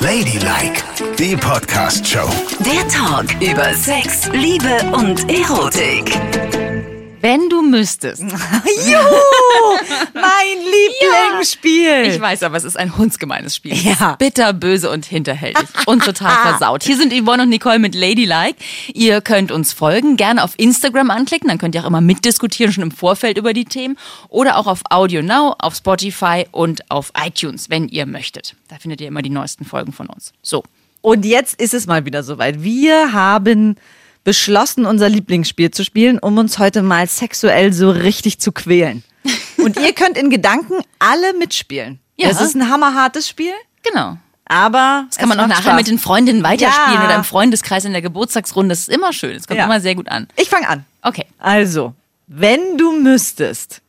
Ladylike, die Podcast-Show. Der Talk über Sex, Liebe und Erotik. Wenn du müsstest. Juhu, mein Lieblingsspiel. Ich weiß, aber es ist ein hundsgemeines Spiel. Ja. bitter, böse und hinterhältig und total versaut. Hier sind Yvonne und Nicole mit Ladylike. Ihr könnt uns folgen, gerne auf Instagram anklicken, dann könnt ihr auch immer mitdiskutieren, schon im Vorfeld über die Themen. Oder auch auf Audio Now, auf Spotify und auf iTunes, wenn ihr möchtet. Da findet ihr immer die neuesten Folgen von uns. So. Und jetzt ist es mal wieder soweit. Wir haben beschlossen, unser Lieblingsspiel zu spielen, um uns heute mal sexuell so richtig zu quälen. Und ihr könnt in Gedanken alle mitspielen. Ja. Es ist ein hammerhartes Spiel, Genau. aber Das kann man auch nachher mit den Freundinnen weiterspielen Ja. oder im Freundeskreis in der Geburtstagsrunde. Das ist immer schön. Es kommt Ja. immer sehr gut an. Ich fange an. Okay. Also, wenn du müsstest,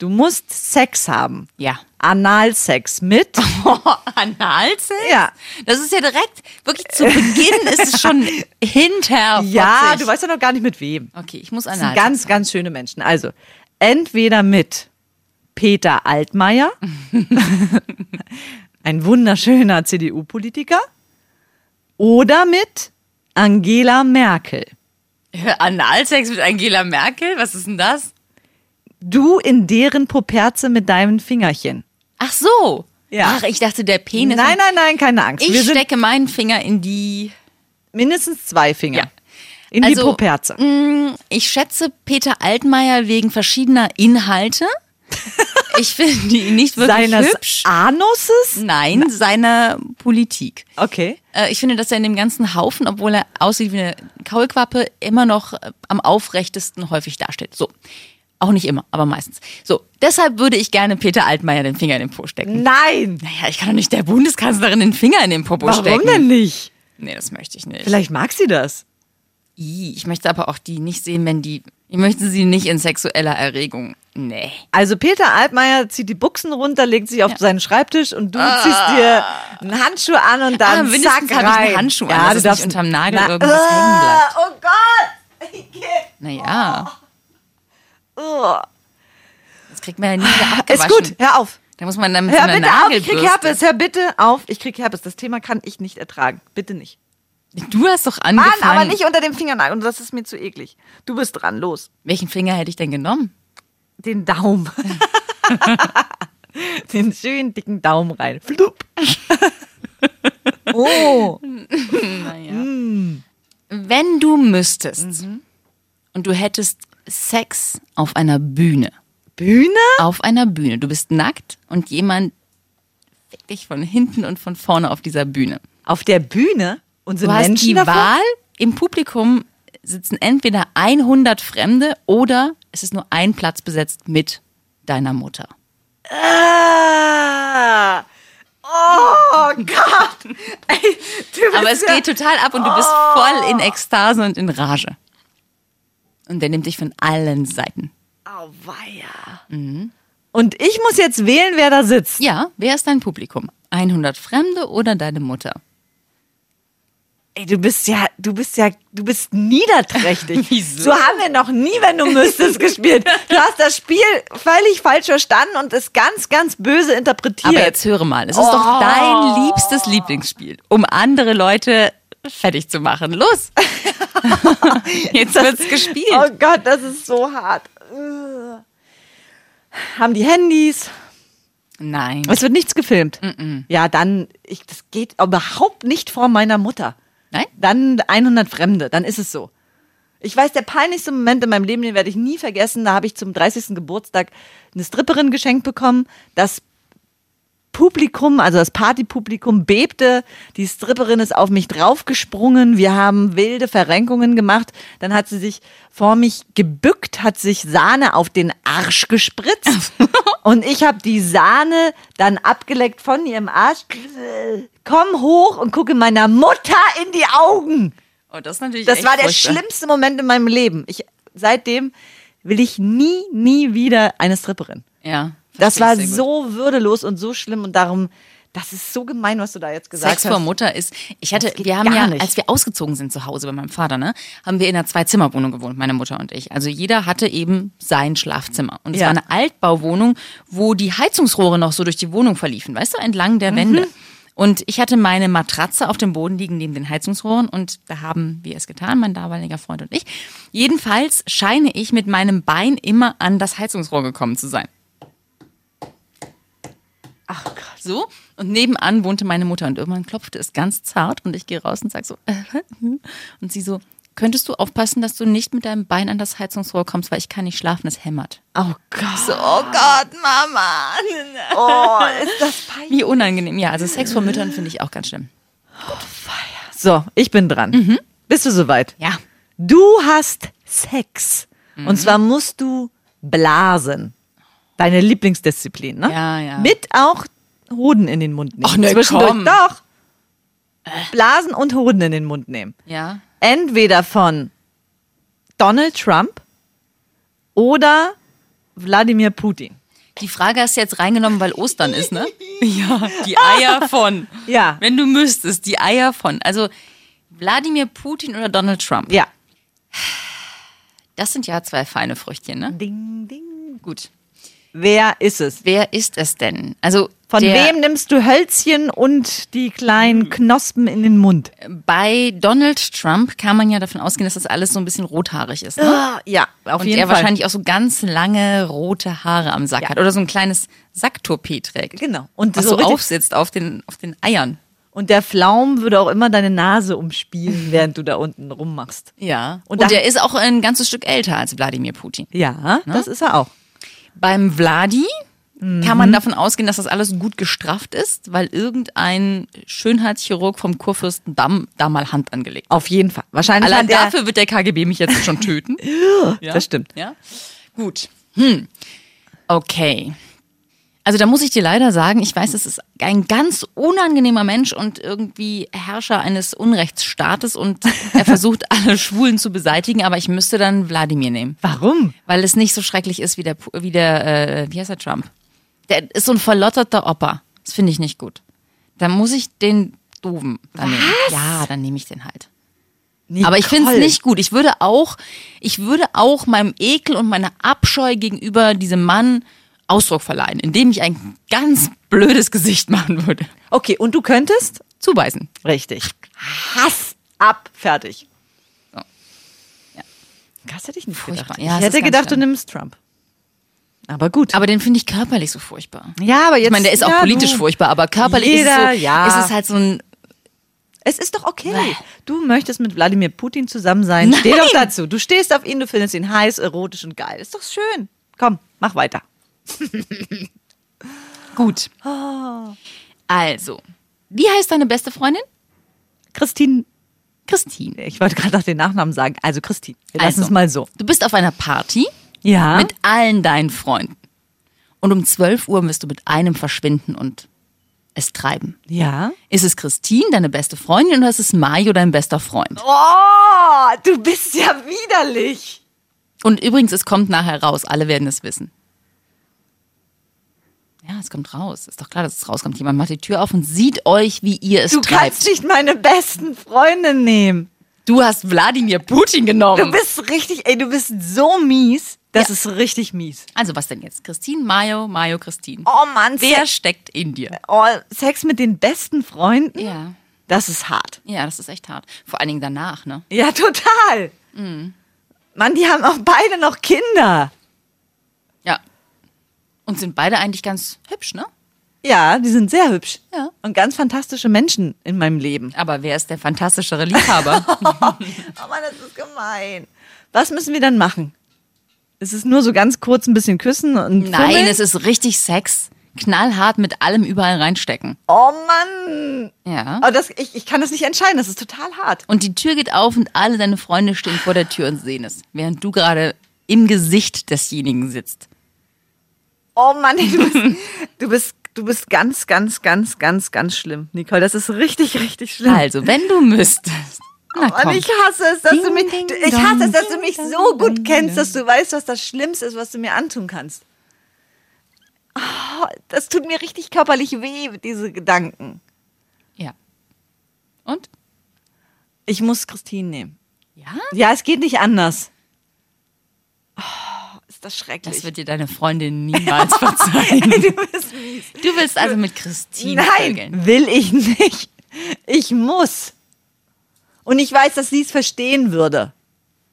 du musst Sex haben. Ja. Analsex mit. Analsex? Ja. Das ist ja direkt, wirklich zu Beginn ist es schon hinter. Ja, du weißt ja noch gar nicht mit wem. Okay, ich muss Das sind Analsex. ganz, ganz schöne Menschen. Also, entweder mit Peter Altmaier, ein wunderschöner CDU-Politiker, oder mit Angela Merkel. Analsex mit Angela Merkel? Was ist denn das? Du in deren Poperze mit deinem Fingerchen. Ach so. Ja. Ach, ich dachte, der Penis. Nein, nein, nein, keine Angst. Ich stecke meinen Finger in die. mindestens zwei Finger. Ja. In die Also, Poperze. mh, Ich schätze Peter Altmaier wegen verschiedener Inhalte. Ich finde ihn nicht wirklich Seines hübsch. Anuses? Nein, seiner Politik. Okay. Äh, Ich finde, dass er in dem ganzen Haufen, obwohl er aussieht wie eine Kaulquappe, immer noch am aufrechtesten häufig dasteht. So. Auch nicht immer, aber meistens. So. Deshalb würde ich gerne Peter Altmaier den Finger in den Po stecken. Nein. Naja, ich kann doch nicht der Bundeskanzlerin den Finger in den Popo Warum stecken. denn nicht? Nee, das möchte ich nicht. Vielleicht mag sie das. Ich möchte aber auch die nicht sehen, wenn die. Ich möchte sie nicht in sexueller Erregung. Nee. Also Peter Altmaier zieht die Buchsen runter, legt sich auf seinen Schreibtisch und du ziehst dir einen Handschuh an und dann Ah, zack habe ich einen rein. Handschuh an, ja, dass du darfst nicht unterm Nagel Na, irgendwas hängen bleibt. Oh Gott! Naja. Oh. Das kriegt man ja nie wieder Ist abgewaschen. gut, hör auf. Da muss man dann mit Hör so einer bitte auf, ich krieg Nagelbürste. Herpes. Hör bitte auf, ich krieg Herpes. Das Thema kann ich nicht ertragen. Bitte nicht. Du hast doch Mann, angefangen. aber nicht unter dem Fingernagel. Und das ist mir zu eklig. Du bist dran, los. Welchen Finger hätte ich denn genommen? Den Daumen. den schönen dicken Daumen rein. Flup. oh. Wenn du müsstest Mhm. und du hättest Sex auf einer Bühne. Bühne? Auf einer Bühne. Du bist nackt und jemand fickt dich von hinten und von vorne auf dieser Bühne. Auf der Bühne? Und sind Du hast Menschen die davor? Wahl, im Publikum sitzen entweder 100 Fremde oder es ist nur ein Platz besetzt mit deiner Mutter. Ah. Oh Gott. Ey, Aber es ja geht total ab und du bist voll in Ekstase und in Rage. Und der nimmt dich von allen Seiten. Auweia. Mhm. Und ich muss jetzt wählen, wer da sitzt. Ja, wer ist dein Publikum? 100 Fremde oder deine Mutter? Ey, du bist ja, du bist ja, du bist niederträchtig. Wieso? So haben wir noch nie, wenn du müsstest, gespielt. Du hast das Spiel völlig falsch verstanden und es ganz, ganz böse interpretiert. Aber jetzt höre mal, es ist doch dein liebstes Lieblingsspiel, um andere Leute fertig zu machen. Los! jetzt wird's gespielt. Oh Gott, das ist so hart. Haben die Handys? Nein. Es wird nichts gefilmt. Ja, dann, ich, das geht überhaupt nicht vor meiner Mutter. Nein? Dann 100 Fremde, dann ist es so. Ich weiß, der peinlichste Moment in meinem Leben, den werde ich nie vergessen. Da habe ich zum 30. Geburtstag eine Stripperin geschenkt bekommen. Das Publikum, also das Partypublikum bebte. Die Stripperin ist auf mich draufgesprungen. Wir haben wilde Verrenkungen gemacht. Dann hat sie sich vor mich gebückt, hat sich Sahne auf den Arsch gespritzt. Und ich habe die Sahne dann abgeleckt von ihrem Arsch. Komm hoch und gucke meiner Mutter in die Augen. Oh, das ist natürlich Das war der furchtbar. schlimmste Moment in meinem Leben. Ich, seitdem will ich nie, nie wieder eine Stripperin. Ja. Das war so würdelos und so schlimm und darum, das ist so gemein, was du da jetzt gesagt Sex hast. vor Mutter ist. Ich hatte, wir haben ja, nicht. als wir ausgezogen sind zu Hause bei meinem Vater, ne, haben wir in einer Zwei-Zimmer-Wohnung gewohnt, meine Mutter und ich. Also jeder hatte eben sein Schlafzimmer. Und es Ja. war eine Altbauwohnung, wo die Heizungsrohre noch so durch die Wohnung verliefen, weißt du, entlang Mhm. der Wände. Und ich hatte meine Matratze auf dem Boden liegen neben den Heizungsrohren und da haben wir es getan, mein damaliger Freund und ich. Jedenfalls scheine ich mit meinem Bein immer an das Heizungsrohr gekommen zu sein. Ach. So. Und nebenan wohnte meine Mutter und irgendwann klopfte es ganz zart und ich gehe raus und sage so, äh, und sie so, könntest du aufpassen, dass du nicht mit deinem Bein an das Heizungsrohr kommst, weil ich kann nicht schlafen, es hämmert. Oh Gott. So, oh Gott, Mama. Oh, ist das peinlich. Wie unangenehm. Ja, also Sex vor Müttern finde ich auch ganz schlimm. So, ich bin dran. Bist du soweit? Ja. Du hast Sex. Und zwar musst du blasen. Deine Lieblingsdisziplin, ne? Ja, ja. Mit auch Hoden in den Mund nehmen. Ach, ne, Zwischendurch. komm. Doch. Blasen und Hoden in den Mund nehmen. Ja. Entweder von Donald Trump oder Wladimir Putin. Die Frage hast du jetzt reingenommen, weil Ostern ist, ne? Ja, die Eier von. Ja. Wenn du müsstest, die Eier von. Also Wladimir Putin oder Donald Trump. Ja. Das sind ja zwei feine Früchtchen, ne? Ding, ding. Gut. Wer ist es? Wer ist es denn? Also Von wem nimmst du Hölzchen und die kleinen Knospen in den Mund? Bei Donald Trump kann man ja davon ausgehen, dass das alles so ein bisschen rothaarig ist. Ne? Ja, auf Und jeden er Fall. wahrscheinlich auch so ganz lange rote Haare am Sack Ja. hat oder so ein kleines Sacktoupet trägt. Genau. Und Was so so aufsitzt auf den, auf den Eiern. Und der Pflaum würde auch immer deine Nase umspielen, während du da unten rummachst. Ja. Und Und, er ist auch ein ganzes Stück älter als Wladimir Putin. Ja, das ist er auch. Beim Vladi Mhm. kann man davon ausgehen, dass das alles gut gestrafft ist, weil irgendein Schönheitschirurg vom Kurfürstendamm da mal Hand angelegt hat. Auf jeden Fall. Wahrscheinlich Allein dafür wird der KGB mich jetzt schon töten. ja? Das stimmt. Ja? Gut. Hm. Okay. Also da muss ich dir leider sagen, ich weiß, es ist ein ganz unangenehmer Mensch und irgendwie Herrscher eines Unrechtsstaates und er versucht alle Schwulen zu beseitigen, aber ich müsste dann Wladimir nehmen. Warum? Weil es nicht so schrecklich ist wie der, wie der, äh, wie heißt der Trump? Der ist so ein verlotterter Opa. Das finde ich nicht gut. Dann muss ich den doofen dann nehmen. Ja, dann nehme ich den halt. Aber ich finde es Nicole. nicht gut. Ich würde auch, ich würde auch meinem Ekel und meiner Abscheu gegenüber diesem Mann Ausdruck verleihen, indem ich ein ganz blödes Gesicht machen würde. Okay, und du könntest? Zubeißen. Richtig. Hass ab. Fertig. So. Ja. Das hätte ich nicht Furchtbar. gedacht. Ja, ich hätte gedacht, du schlimm. nimmst Trump. Aber gut. Aber den finde ich körperlich so furchtbar. ja, aber jetzt. Ich meine, der ist auch ja, politisch du. furchtbar, aber körperlich Jeder, ist es so, ja. ist es halt so ein Es ist doch okay. Bäh. Du möchtest mit Wladimir Putin zusammen sein. Steh doch dazu. Du stehst auf ihn, du findest ihn heiß, erotisch und geil. Ist doch schön. Komm, mach weiter. gut. Also, wie heißt deine beste Freundin? Christine, Christine. ich wollte gerade noch den Nachnamen sagen. Also Christine, wir lassen Also, es mal so. Du bist auf einer Party Ja. mit allen deinen Freunden. Und um 12 Uhr wirst du mit einem verschwinden und es treiben. ja. Ist es Christine, deine beste Freundin, oder ist es Mario, dein bester Freund? Oh, du bist ja widerlich. Und übrigens, es kommt nachher raus, alle werden es wissen. Ja, es kommt raus. Ist doch klar, dass es rauskommt. Jemand macht die Tür auf und sieht euch, wie ihr es Du treibt. kannst nicht meine besten Freunde nehmen. Du hast Wladimir Putin genommen. Du bist richtig, ey, du bist so mies. Das Ja. ist richtig mies. also was denn jetzt? Christine, Mayo, Mayo, Christine. Oh Mann, Wer Sex, steckt in dir? oh, Sex mit den besten Freunden? Ja. Das ist hart. Ja, das ist echt hart. Vor allen Dingen danach, ne? Ja, total. Mhm. Mann, die haben auch beide noch Kinder. Und sind beide eigentlich ganz hübsch, ne? Ja, die sind sehr hübsch. Ja. Und ganz fantastische Menschen in meinem Leben. Aber wer ist der fantastischere Liebhaber? Oh Mann, das ist gemein. Was müssen wir dann machen? Ist es nur so ganz kurz ein bisschen küssen und Nein, fummeln? es ist richtig Sex. Knallhart mit allem überall reinstecken. Oh Mann. Ja. Oh, das, ich, ich kann das nicht entscheiden, das ist total hart. Und die Tür geht auf und alle deine Freunde stehen vor der Tür und sehen es, während du gerade im Gesicht desjenigen sitzt. Oh Mann, du bist, du bist, du bist ganz, ganz, ganz, ganz, ganz schlimm, Nicole. Das ist richtig, richtig schlimm. Also, wenn du müsstest. Na Mann, komm. ich hasse es, dass du Ding, mich, ding, du- ich hasse es, dass du mich so gut kennst, dass du weißt, was das Schlimmste ist, was du mir antun kannst. Oh, das tut mir richtig körperlich weh, diese Gedanken. Ja. Und? Ich muss Christine nehmen. Ja? Ja, es geht nicht anders. Ist das schrecklich. Das wird dir deine Freundin niemals verzeihen. du bist mies. Du willst also mit Christine Nein, vögeln. will ich nicht. Ich muss. Und ich weiß, dass sie es verstehen würde.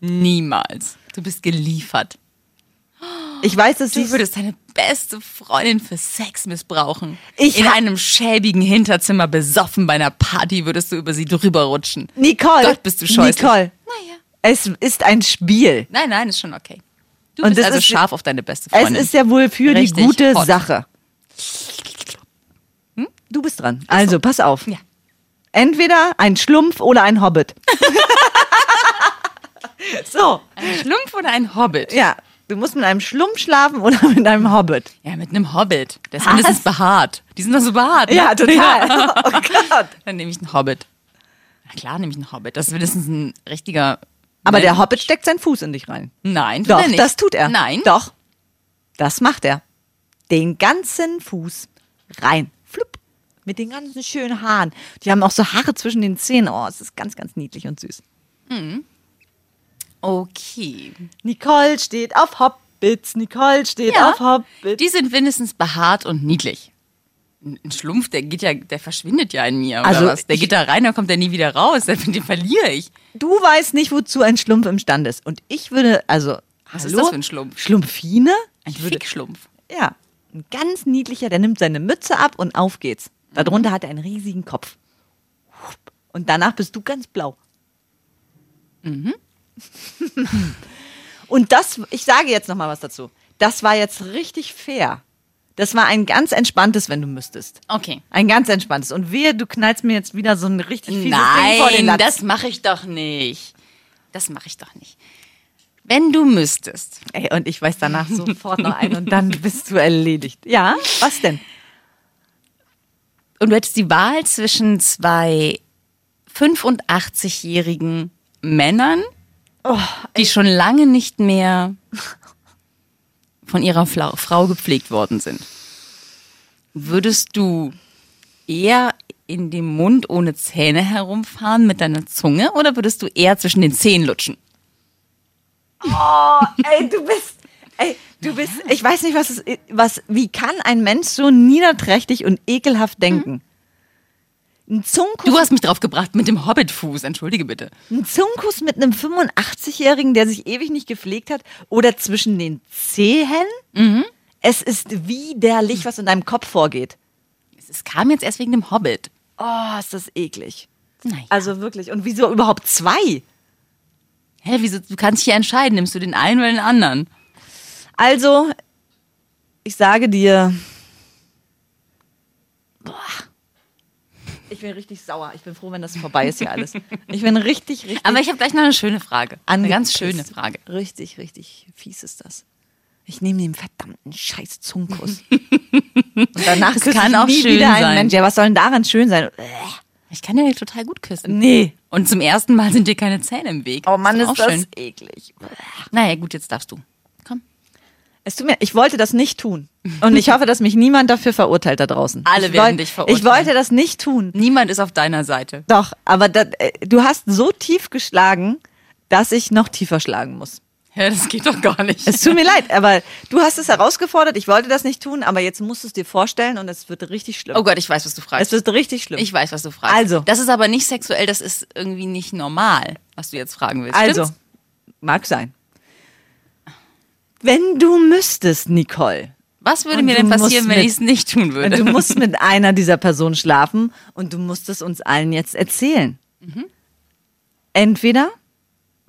Niemals. Du bist geliefert. Ich weiß, dass Du es würdest deine beste Freundin für Sex missbrauchen. Ich In einem schäbigen Hinterzimmer besoffen bei einer Party würdest du über sie drüber rutschen. Nicole. Gott, bist du scheußlich. Nicole, Naja. es ist ein Spiel. Nein, nein, ist schon okay. Du Und bist das also ist- scharf auf deine beste Es Freundin. ist ja wohl für Richtig die gute hot. Sache. Hm? Du bist dran. Also, pass auf. Ja. Entweder ein Schlumpf oder ein Hobbit. so, ein Schlumpf oder ein Hobbit? ja. Du musst mit einem Schlumpf schlafen oder mit einem Hobbit. Ja, mit einem Hobbit. Der ist mindestens behaart. Die sind doch so behaart. ne? Ja, total. Oh Gott. Dann nehme ich einen Hobbit. Na klar, nehme ich einen Hobbit. Das ist wenigstens ein richtiger. Aber der Mensch. Hobbit steckt seinen Fuß in dich rein. Nein, tut Doch, er nicht. das tut er. Nein. Doch. Das macht er. Den ganzen Fuß rein. Flupp. Mit den ganzen schönen Haaren. Die haben auch so Haare zwischen den Zähnen. Oh, es ist ganz, ganz niedlich und süß. Okay. Nicole steht auf Hobbits. Nicole steht Ja, auf Hobbits. Die sind wenigstens behaart und niedlich. Ein Schlumpf, der geht ja, der verschwindet ja in mir. Oder Also was? Der geht da rein, dann kommt er nie wieder raus. Den verliere ich. Du weißt nicht, wozu ein Schlumpf imstande ist. Und ich würde, also, Was hallo? ist das für ein Schlumpf? Schlumpfine? Ein Fickschlumpf. ja, ein ganz niedlicher, der nimmt seine Mütze ab und auf geht's. Darunter hat er einen riesigen Kopf. Und danach bist du ganz blau. und das, ich sage jetzt noch mal was dazu. Das war jetzt richtig fair. Das war ein ganz entspanntes, wenn du müsstest. Okay. Ein ganz entspanntes. Und wehe, du knallst mir jetzt wieder so ein richtig fieses Ding vor den Nein, Latz. das mache ich doch nicht. Das mache ich doch nicht. Wenn du müsstest, Ey, und ich weiß danach sofort noch ein und dann bist du erledigt. Ja, was denn? und du hättest die Wahl zwischen zwei 85-jährigen Männern, Oh, die schon lange nicht mehr von ihrer Fla Frau gepflegt worden sind, würdest du eher in dem Mund ohne Zähne herumfahren mit deiner Zunge oder würdest du eher zwischen den Zähnen lutschen? Ey, du bist. Ey, du bist. Ich weiß nicht, was es was. Wie kann ein Mensch so niederträchtig und ekelhaft denken? Ein Zungenkuss, Du hast mich drauf gebracht mit dem Hobbitfuß, entschuldige bitte. ein Zungenkuss mit einem 85-Jährigen, der sich ewig nicht gepflegt hat, oder zwischen den Zehen? Es ist widerlich, was in deinem Kopf vorgeht. Es kam jetzt erst wegen dem Hobbit. Oh, ist das eklig. Naja. Also wirklich. Und wieso überhaupt zwei? Hä, wieso, du kannst dich hier entscheiden, nimmst du den einen oder den anderen? Also, ich sage dir. Boah. Ich bin richtig sauer. Ich bin froh, wenn das vorbei ist hier alles. Ich bin richtig, richtig. Aber ich habe gleich noch eine schöne Frage. Eine ganz schöne Frage. Richtig, richtig fies ist das. Ich nehme den verdammten scheiß Zungenkuss. Und danach Das kann auch nie schön wieder einen sein. Mensch. Ja, was soll denn daran schön sein? Ich kann ja total gut küssen. Nee. Und zum ersten Mal sind dir keine Zähne im Weg. Oh Mann, doch ist das schön. eklig. Naja, gut, jetzt darfst du. Es tut mir, ich wollte das nicht tun. Und ich hoffe, dass mich niemand dafür verurteilt da draußen. Alle ich werden wollt- dich verurteilen. Ich wollte das nicht tun. Niemand ist auf deiner Seite. Doch, aber da, äh, du hast so tief geschlagen, dass ich noch tiefer schlagen muss. Ja, das geht doch gar nicht. Es tut mir leid, aber du hast es herausgefordert. Ich wollte das nicht tun, aber jetzt musst du es dir vorstellen und es wird richtig schlimm. Oh Gott, ich weiß, was du es fragst. wird richtig schlimm. Ich weiß, was du fragst. Also. Das ist aber nicht sexuell, das ist irgendwie nicht normal, was du jetzt fragen willst. also, Stimmt's? mag sein. Wenn du müsstest, Nicole, Was würde mir denn passieren, wenn ich es nicht tun würde? du musst mit einer dieser Personen schlafen und du musst es uns allen jetzt erzählen. Mhm. Entweder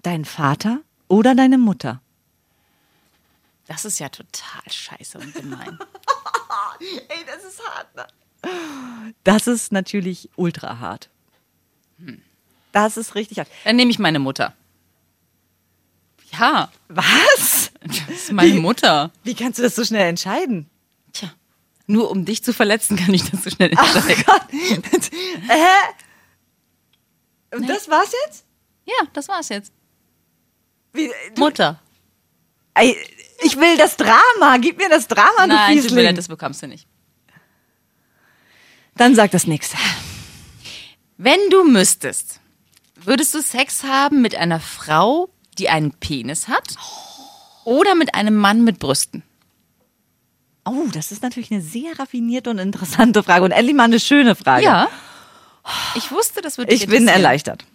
dein Vater oder deine Mutter. Das ist ja total scheiße und gemein. Ey, das ist hart. Ne? Das ist natürlich ultra hart. Das ist richtig hart. Dann nehme ich meine Mutter. Ja, Was? Das ist meine Wie- Mutter. Wie kannst du das so schnell entscheiden? Tja, nur um dich zu verletzen, kann ich das so schnell Ach entscheiden. Gott. Hä? Und das war's jetzt? Ja, das war's jetzt. Wie, du, Mutter. ey, ich will das Drama. Gib mir das Drama, du Nein, tut mir Fiesling. leid, das bekommst du nicht. Dann sag das nächste. Wenn du müsstest, würdest du Sex haben mit einer Frau, die einen Penis hat? Oder mit einem Mann mit Brüsten? Oh, das ist natürlich eine sehr raffinierte und interessante Frage und endlich mal eine schöne Frage. Ja. Ich wusste, das würde dich Ich bin erleichtert.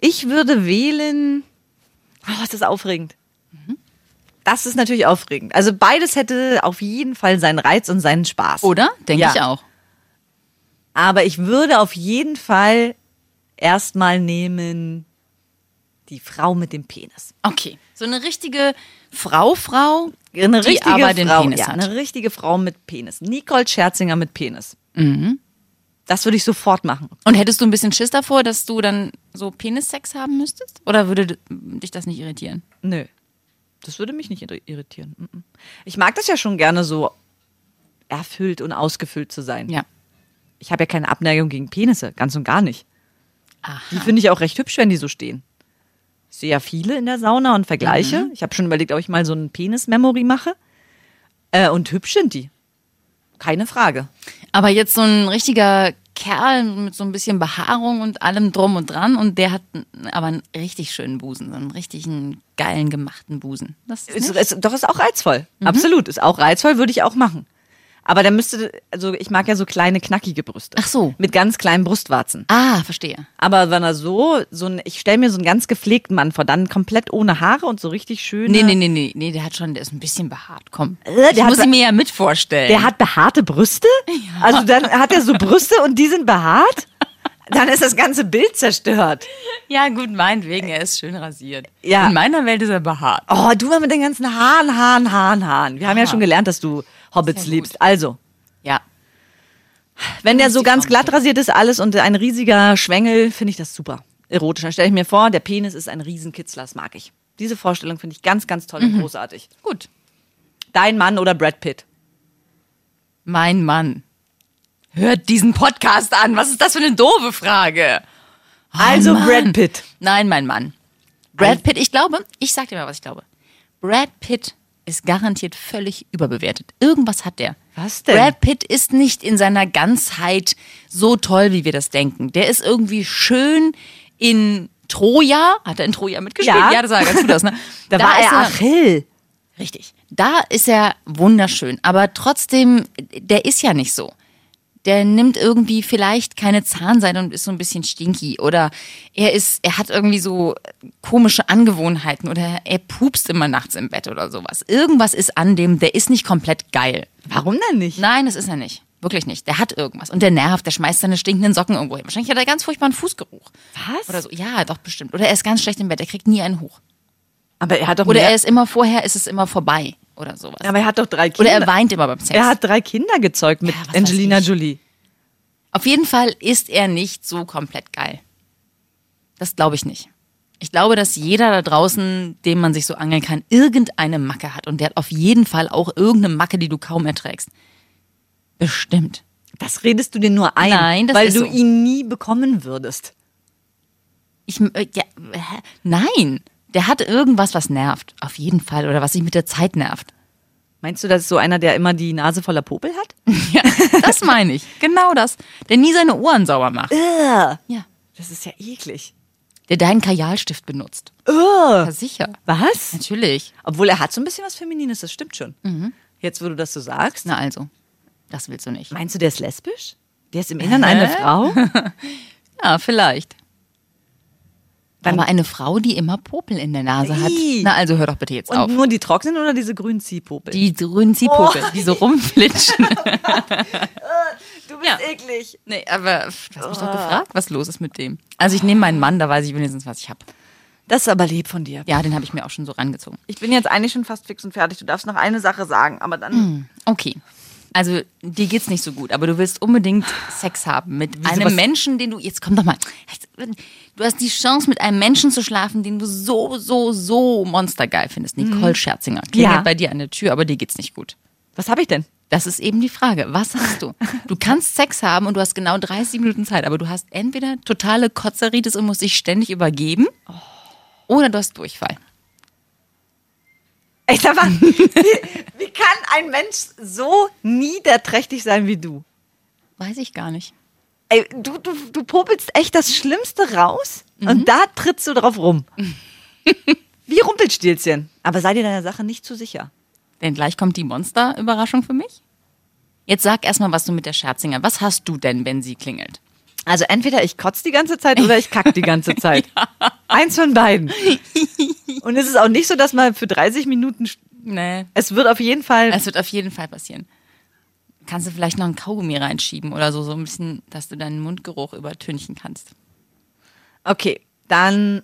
Ich würde wählen. Oh, ist das aufregend. Das ist natürlich aufregend. Also beides hätte auf jeden Fall seinen Reiz und seinen Spaß. Oder? Denke Ja. ich auch. Aber ich würde auf jeden Fall erstmal nehmen die Frau mit dem Penis. Okay. So eine richtige Frau, Frau, Eine die richtige aber den Frau, Penis ja, hat. eine richtige Frau mit Penis. Nicole Scherzinger mit Penis. Mhm. Das würde ich sofort machen. Und hättest du ein bisschen Schiss davor, dass du dann so Penissex haben müsstest? Oder würde dich das nicht irritieren? Nö. Das würde mich nicht irri- irritieren. Ich mag das ja schon gerne so erfüllt und ausgefüllt zu sein. Ja. Ich habe ja keine Abneigung gegen Penisse, ganz und gar nicht. Aha. Die finde ich auch recht hübsch, wenn die so stehen. Ich sehe ja viele in der Sauna und vergleiche. Ich habe schon überlegt, ob ich mal so ein Penis-Memory mache. Äh, und hübsch sind die. Keine Frage. Aber jetzt so ein richtiger Kerl mit so ein bisschen Behaarung und allem drum und dran und der hat aber einen richtig schönen Busen, so einen richtigen geilen gemachten Busen. Das ist Ist, ist, doch, ist auch reizvoll. Absolut. Ist auch reizvoll, würde ich auch machen. Aber der müsste, also ich mag ja so kleine, knackige Brüste. Ach so. Mit ganz kleinen Brustwarzen. Ah, verstehe. Aber wenn er so, so ein, ich stelle mir so einen ganz gepflegten Mann vor, dann komplett ohne Haare und so richtig schön. Nee, nee, nee, nee, nee, der hat schon, der ist ein bisschen behaart. Komm. Äh, der ich muss ihn mir ja mit vorstellen. Der hat behaarte Brüste? Also dann hat er so Brüste und die sind behaart? Dann ist das ganze Bild zerstört. ja, gut, meinetwegen, er ist schön rasiert. Ja. In meiner Welt ist er behaart. Oh, du mal mit den ganzen Haaren, Haaren, Haaren, Haaren. Wir haben ja schon gelernt, dass du Hobbits liebst. Also, Ja. wenn der so ganz glatt rasiert ist alles und ein riesiger Schwengel, finde ich das super. Erotisch. Dann stelle ich mir vor, der Penis ist ein Riesenkitzler, das mag ich. Diese Vorstellung finde ich ganz, ganz toll und großartig. Gut. Dein Mann oder Brad Pitt? Mein Mann. Hört diesen Podcast an. Was ist das für eine doofe Frage? Oh, Also Mann. Brad Pitt. Nein, mein Mann. Brad Pitt, ich glaube, ich sag dir mal, was ich glaube. Brad Pitt ist garantiert völlig überbewertet. Irgendwas hat der. Was denn? Brad Pitt ist nicht in seiner Ganzheit so toll, wie wir das denken. Der ist irgendwie schön in Troja. Hat er in Troja mitgespielt? Ja. Ja, das sah ganz gut aus, ne? Da, war ist er Achill. Richtig. Da ist er wunderschön, aber trotzdem, der ist ja nicht so. Der nimmt irgendwie vielleicht keine Zahnseide und ist so ein bisschen stinky oder er ist, er hat irgendwie so komische Angewohnheiten oder er pupst immer nachts im Bett oder sowas. Irgendwas ist an dem, der ist nicht komplett geil. Warum denn nicht? Nein, das ist er nicht. Wirklich nicht. Der hat irgendwas und der nervt, der schmeißt seine stinkenden Socken irgendwo hin. Wahrscheinlich hat er ganz furchtbaren Fußgeruch. Was? Oder so. Ja, doch bestimmt. Oder er ist ganz schlecht im Bett, er kriegt nie einen hoch. Aber er hat doch Oder mehr, er ist immer vorher, ist es immer vorbei oder sowas. aber er hat doch drei Oder Kinder. er weint immer beim Sex. Er hat drei Kinder gezeugt mit Ja, Angelina. Jolie. Auf jeden Fall ist er nicht so komplett geil. Das glaube ich nicht. Ich glaube, dass jeder da draußen, dem man sich so angeln kann, irgendeine Macke hat. Und der hat auf jeden Fall auch irgendeine Macke, die du kaum erträgst. Bestimmt. Das redest du dir nur ein, Nein, das weil ist du so. ihn nie bekommen würdest. Ich, äh, ja, nein. Der hat irgendwas, was nervt. Auf jeden Fall. Oder was sich mit der Zeit nervt. Meinst du, das ist so einer, der immer die Nase voller Popel hat? Ja, das meine ich. Genau das. Der nie seine Ohren sauber macht. Äh, Ja. das ist ja eklig. Der deinen Kajalstift benutzt. Äh, Ja, sicher. was? Natürlich. Obwohl er hat so ein bisschen was Feminines, das stimmt schon. Mhm. Jetzt, wo du das so sagst. Na also. Das willst du nicht. Meinst du, der ist lesbisch? Der ist im Innern eine Frau? Ja, vielleicht. Dann- Aber eine Frau, die immer Popel in der Nase hat. Na, also hör doch bitte jetzt Und auf. nur die trockenen oder diese grünen Ziehpopel? Die grünen Ziehpopel, die so rumflitschen. du bist Ja. eklig. nee, aber du hast mich doch gefragt, was los ist mit dem. Also ich nehme meinen Mann, da weiß ich wenigstens, was ich habe. Das ist aber lieb von dir. Ja, den habe ich mir auch schon so rangezogen. Ich bin jetzt eigentlich schon fast fix und fertig. Du darfst noch eine Sache sagen, aber dann. Okay. Also dir geht's nicht so gut, aber du willst unbedingt Sex haben mit einem was- Menschen, den du jetzt komm doch mal. Du hast die Chance mit einem Menschen zu schlafen, den du so so so monstergeil findest. Nicole Scherzinger. Klingelt Ja. bei dir an der Tür, aber dir geht's nicht gut. Was habe ich denn? Das ist eben die Frage. Was hast du? Du kannst Sex haben und du hast genau 30 Minuten Zeit, aber du hast entweder totale Kotzeritis und musst dich ständig übergeben oder du hast Durchfall. Ich sag mal, wie, wie kann ein Mensch so niederträchtig sein wie du? Weiß ich gar nicht. Ey, du, du, du popelst echt das Schlimmste raus Mhm. und da trittst du drauf rum. Wie Rumpelstilzchen. Aber sei dir deiner Sache nicht zu sicher. Denn gleich kommt die Monster-Überraschung für mich. Jetzt sag erstmal, was du mit der Scherzinger. Was hast du denn, wenn sie klingelt? Also entweder ich kotze die ganze Zeit oder ich kack die ganze Zeit. Eins von beiden. Und es ist auch nicht so, dass man für 30 Minuten. Nee. Es wird auf jeden Fall. Es wird auf jeden Fall passieren. Kannst du vielleicht noch einen Kaugummi reinschieben oder so, so ein bisschen, dass du deinen Mundgeruch übertünchen kannst. Okay, dann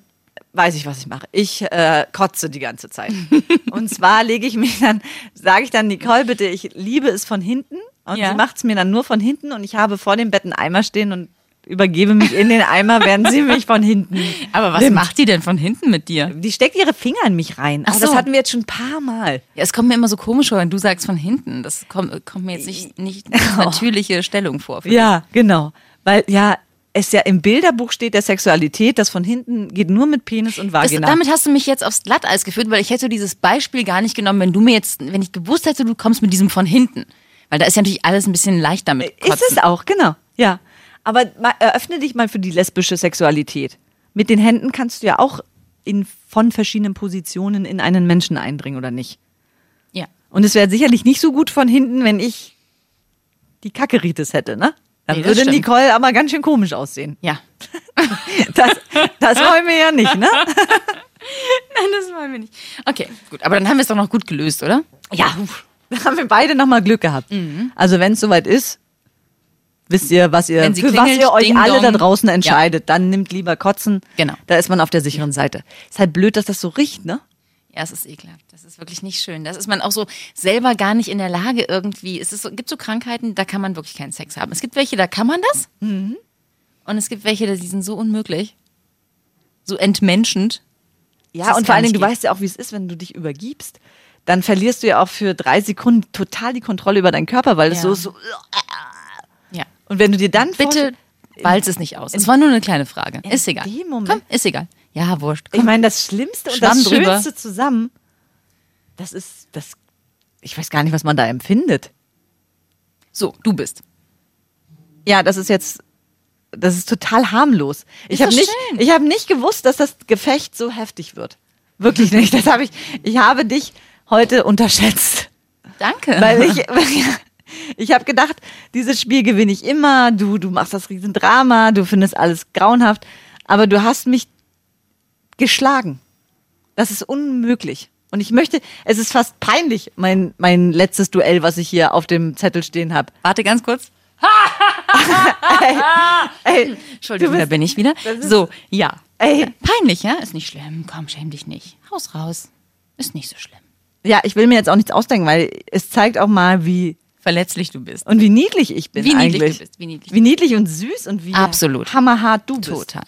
weiß ich, was ich mache. Ich äh, kotze die ganze Zeit. Und zwar lege ich mich dann, sage ich dann, Nicole, bitte, ich liebe es von hinten. Und Ja. sie macht es mir dann nur von hinten und ich habe vor dem Bett einen Eimer stehen und übergebe mich in den Eimer, während sie mich von hinten. Aber was nimmt. macht die denn von hinten mit dir? Die steckt ihre Finger in mich rein. Ach Aber das so. hatten wir jetzt schon ein paar Mal. Ja, es kommt mir immer so komisch vor, wenn du sagst von hinten. Das kommt, kommt mir jetzt nicht, nicht als natürliche Stellung vor. für dich. Ja, genau. Weil ja, es ja im Bilderbuch steht der Sexualität, das von hinten geht nur mit Penis und Das, Vagina. damit hast du mich jetzt aufs Glatteis geführt, weil ich hätte dieses Beispiel gar nicht genommen, wenn du mir jetzt, wenn ich gewusst hätte, du kommst mit diesem von hinten. Weil da ist ja natürlich alles ein bisschen leichter mit Kotzen. Ist es auch, genau. Ja. Aber eröffne dich mal für die lesbische Sexualität. Mit den Händen kannst du ja auch in, von verschiedenen Positionen in einen Menschen eindringen, oder nicht? Ja. Und es wäre sicherlich nicht so gut von hinten, wenn ich die Kackeritis hätte, ne? Dann Nee, würde stimmt. Nicole aber ganz schön komisch aussehen. Ja. Das, das wollen wir ja nicht, ne? Nein, das wollen wir nicht. Okay, gut. Aber dann haben wir es doch noch gut gelöst, oder? Ja, da haben wir beide nochmal Glück gehabt. Also wenn es soweit ist, wisst ihr, was ihr, für was ihr euch alle da draußen entscheidet. Dann nimmt lieber Kotzen. Genau. Da ist man auf der sicheren Seite. Ist halt blöd, dass das so riecht, ne? Ja, es ist ekelhaft. Das ist wirklich nicht schön. Das ist man auch so selber gar nicht in der Lage irgendwie. Es ist so, gibt so Krankheiten, da kann man wirklich keinen Sex haben. Es gibt welche, da kann man das. Mhm. Und es gibt welche, die sind so unmöglich. So entmenschend. Ja, und vor allen Dingen, du geht. weißt ja auch, wie es ist, wenn du dich übergibst. Dann verlierst du ja auch für drei Sekunden total die Kontrolle über deinen Körper, weil es Ja. so ist. So, Ja. Und wenn du dir dann Bitte walz es nicht aus. Es war nur eine kleine Frage. Ist egal. dem Moment- Komm, ist egal. Ja, wurscht. Ich meine, das Schlimmste und Schwamm das drüber. Schönste zusammen, das ist, das, ich weiß gar nicht, was man da empfindet. So, du bist. Ja, das ist jetzt, das ist total harmlos. Ich habe nicht, schön. ich habe nicht gewusst, dass das Gefecht so heftig wird. Wirklich nicht. Das habe ich, ich habe dich heute unterschätzt. Danke. Weil ich, ich habe gedacht, dieses Spiel gewinne ich immer. Du, du machst das Riesendrama, du findest alles grauenhaft, aber du hast mich geschlagen. Das ist unmöglich. Und ich möchte, es ist fast peinlich, mein, mein letztes Duell, was ich hier auf dem Zettel stehen habe. Warte ganz kurz. Ey, Entschuldigung, du da bist- bin ich wieder. So, ja. ey, Peinlich, ja? Ist nicht schlimm. Komm, schäm dich nicht. Haus raus. Ist nicht so schlimm. ja, ich will mir jetzt auch nichts ausdenken, weil es zeigt auch mal, wie Verletzlich du bist. und wie niedlich ich bin Wie niedlich eigentlich. du bist, wie niedlich. Wie niedlich und süß und wie Absolut. hammerhart du bist. Total.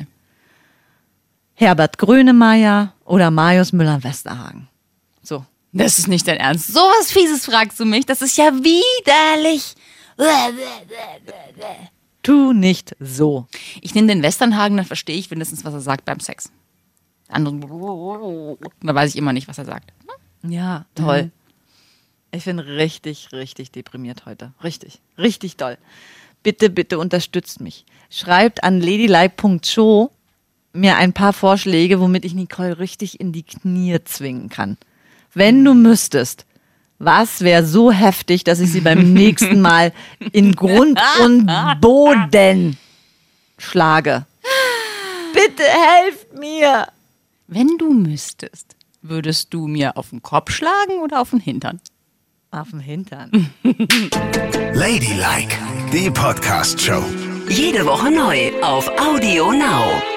Herbert Grönemeyer oder Marius Müller-Westerhagen. So. Das ist nicht dein Ernst. So was Fieses fragst du mich. Das ist ja widerlich. Tu nicht so. Ich nehme den Westernhagen, dann verstehe ich wenigstens, was er sagt beim Sex. Der andere, da weiß ich immer nicht, was er sagt. Ja, toll. Ich bin richtig, richtig deprimiert heute. Richtig, richtig toll. Bitte, bitte unterstützt mich. Schreibt an ladylike.show mir ein paar Vorschläge, womit ich Nicole richtig in die Knie zwingen kann. Wenn du müsstest, was wäre so heftig, dass ich sie beim nächsten Mal in Grund und Boden schlage? Bitte helft mir! Wenn du müsstest, würdest du mir auf den Kopf schlagen oder auf den Hintern? Auf dem Hintern. Ladylike, die Podcast-Show. Jede Woche neu auf Audio Now.